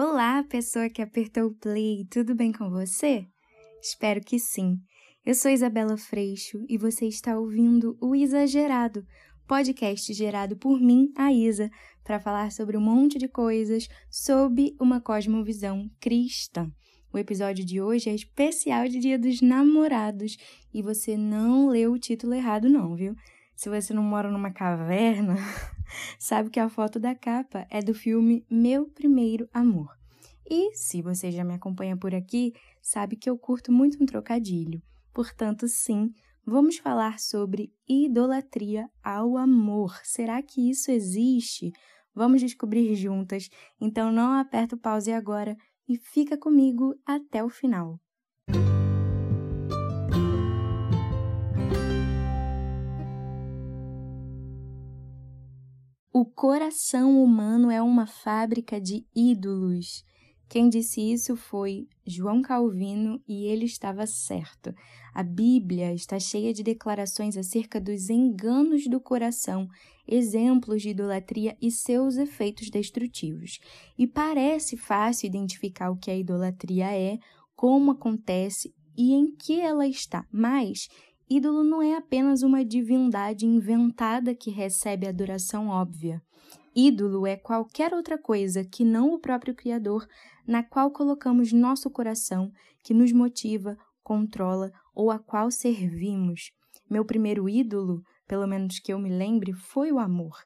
Olá, pessoa que apertou o play, tudo bem com você? Espero que sim. Eu sou Isabela Freixo e você está ouvindo o Exagerado, podcast gerado por mim, a Isa, para falar sobre um monte de coisas sob uma cosmovisão cristã. O episódio de hoje é especial de Dia dos Namorados e você não leu o título errado, não, viu? Se você não mora numa caverna, sabe que a foto da capa é do filme Meu Primeiro Amor. E se você já me acompanha por aqui, sabe que eu curto muito um trocadilho. Portanto, sim, vamos falar sobre idolatria ao amor. Será que isso existe? Vamos descobrir juntas. Então não aperta o pause agora e fica comigo até o final. O coração humano é uma fábrica de ídolos. Quem disse isso foi João Calvino e ele estava certo. A Bíblia está cheia de declarações acerca dos enganos do coração, exemplos de idolatria e seus efeitos destrutivos. E parece fácil identificar o que a idolatria é, como acontece e em que ela está, mas ídolo não é apenas uma divindade inventada que recebe adoração óbvia. Ídolo é qualquer outra coisa que não o próprio Criador, na qual colocamos nosso coração, que nos motiva, controla ou a qual servimos. Meu primeiro ídolo, pelo menos que eu me lembre, foi o amor.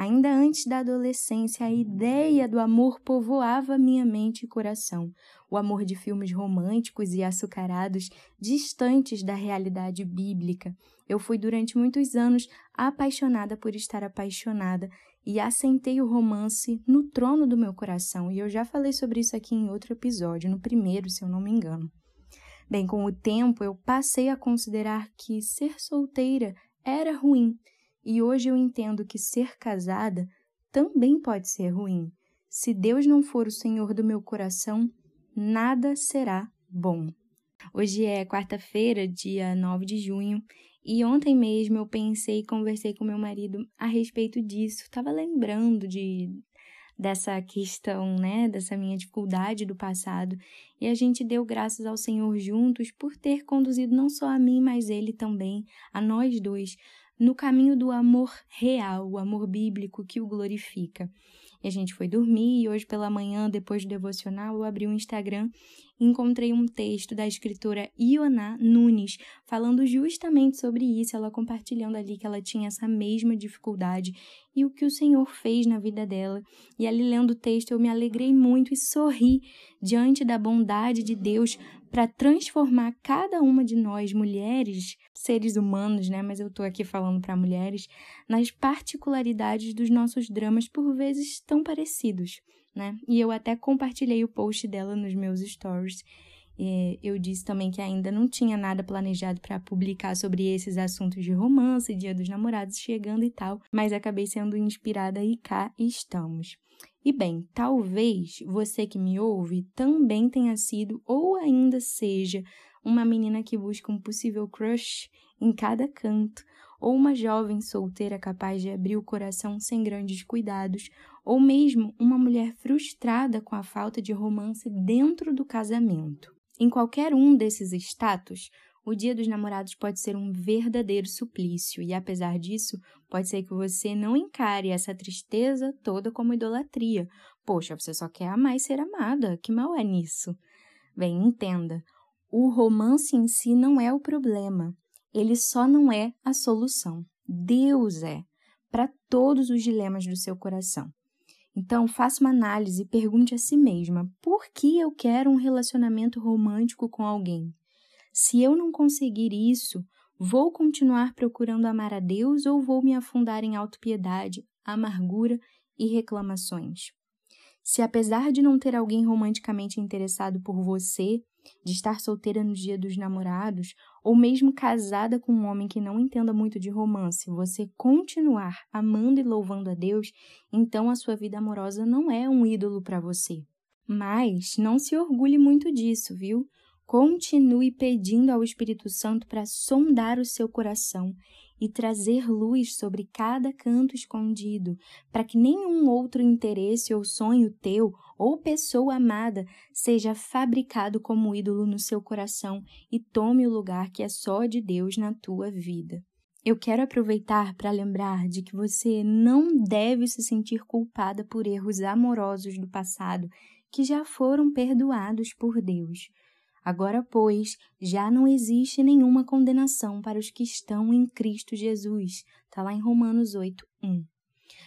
Ainda antes da adolescência, a ideia do amor povoava minha mente e coração. O amor de filmes românticos e açucarados, distantes da realidade bíblica. Eu fui durante muitos anos apaixonada por estar apaixonada e assentei o romance no trono do meu coração. E eu já falei sobre isso aqui em outro episódio, no primeiro, se eu não me engano. Bem, com o tempo eu passei a considerar que ser solteira era ruim e hoje eu entendo que ser casada também pode ser ruim. Se Deus não for o Senhor do meu coração, nada será bom. Hoje é quarta-feira, dia 9 de junho, e ontem mesmo eu pensei e conversei com meu marido a respeito disso. Estava lembrando de dessa questão, né, dessa minha dificuldade do passado, e a gente deu graças ao Senhor juntos por ter conduzido não só a mim, mas ele também, a nós dois, no caminho do amor real, o amor bíblico que o glorifica. E a gente foi dormir e hoje pela manhã, depois do devocional, eu abri o Instagram e encontrei um texto da escritora Ioná Nunes falando justamente sobre isso, ela compartilhando ali que ela tinha essa mesma dificuldade e o que o Senhor fez na vida dela. E ali lendo o texto eu me alegrei muito e sorri diante da bondade de Deus para transformar cada uma de nós, mulheres, seres humanos, né? Mas eu estou aqui falando para mulheres, nas particularidades dos nossos dramas, por vezes tão parecidos, né? E eu até compartilhei o post dela nos meus stories. Eu disse também que ainda não tinha nada planejado para publicar sobre esses assuntos de romance, Dia dos Namorados chegando e tal, mas acabei sendo inspirada e cá estamos. E bem, talvez você que me ouve também tenha sido ou ainda seja uma menina que busca um possível crush em cada canto, ou uma jovem solteira capaz de abrir o coração sem grandes cuidados, ou mesmo uma mulher frustrada com a falta de romance dentro do casamento. Em qualquer um desses status, o Dia dos Namorados pode ser um verdadeiro suplício, e apesar disso, pode ser que você não encare essa tristeza toda como idolatria. Poxa, você só quer amar e ser amada, que mal é nisso? Bem, entenda, o romance em si não é o problema, ele só não é a solução. Deus é, para todos os dilemas do seu coração. Então, faça uma análise e pergunte a si mesma: por que eu quero um relacionamento romântico com alguém? Se eu não conseguir isso, vou continuar procurando amar a Deus ou vou me afundar em autopiedade, amargura e reclamações? Se apesar de não ter alguém romanticamente interessado por você, de estar solteira no dia dos namorados, ou mesmo casada com um homem que não entenda muito de romance, você continuar amando e louvando a Deus, então a sua vida amorosa não é um ídolo para você. Mas não se orgulhe muito disso, viu? Continue pedindo ao Espírito Santo para sondar o seu coração e trazer luz sobre cada canto escondido, para que nenhum outro interesse ou sonho teu ou pessoa amada seja fabricado como ídolo no seu coração e tome o lugar que é só de Deus na tua vida. Eu quero aproveitar para lembrar de que você não deve se sentir culpada por erros amorosos do passado que já foram perdoados por Deus. Agora, pois, já não existe nenhuma condenação para os que estão em Cristo Jesus. Está lá em Romanos 8, 1.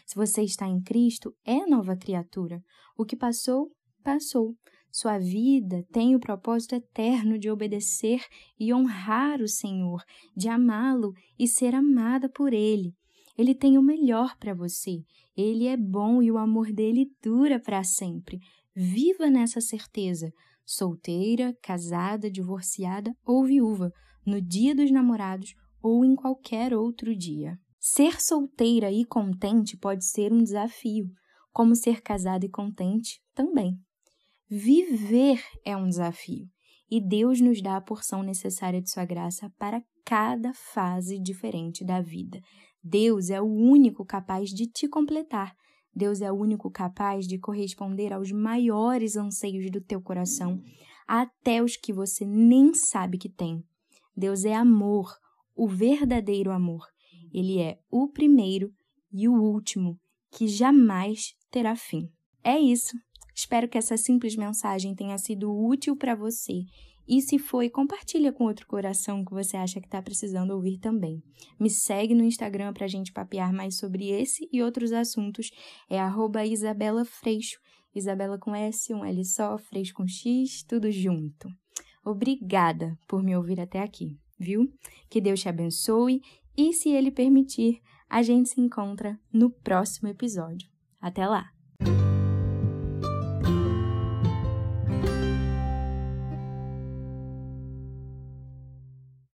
Se você está em Cristo, é nova criatura. O que passou, passou. Sua vida tem o propósito eterno de obedecer e honrar o Senhor, de amá-lo e ser amada por Ele. Ele tem o melhor para você. Ele é bom e o amor dele dura para sempre. Viva nessa certeza solteira, casada, divorciada ou viúva, no dia dos namorados ou em qualquer outro dia. Ser solteira e contente pode ser um desafio, como ser casada e contente também. Viver é um desafio e Deus nos dá a porção necessária de Sua graça para cada fase diferente da vida. Deus é o único capaz de te completar Deus é o único capaz de corresponder aos maiores anseios do teu coração, até os que você nem sabe que tem. Deus é amor, o verdadeiro amor. Ele é o primeiro e o último, que jamais terá fim. É isso. Espero que essa simples mensagem tenha sido útil para você e se foi, compartilha com outro coração que você acha que está precisando ouvir também. Me segue no Instagram para a gente papear mais sobre esse e outros assuntos. É Isabela Freixo. Isabela com S, um L só, Freixo com X, tudo junto. Obrigada por me ouvir até aqui, viu? Que Deus te abençoe e, se Ele permitir, a gente se encontra no próximo episódio. Até lá!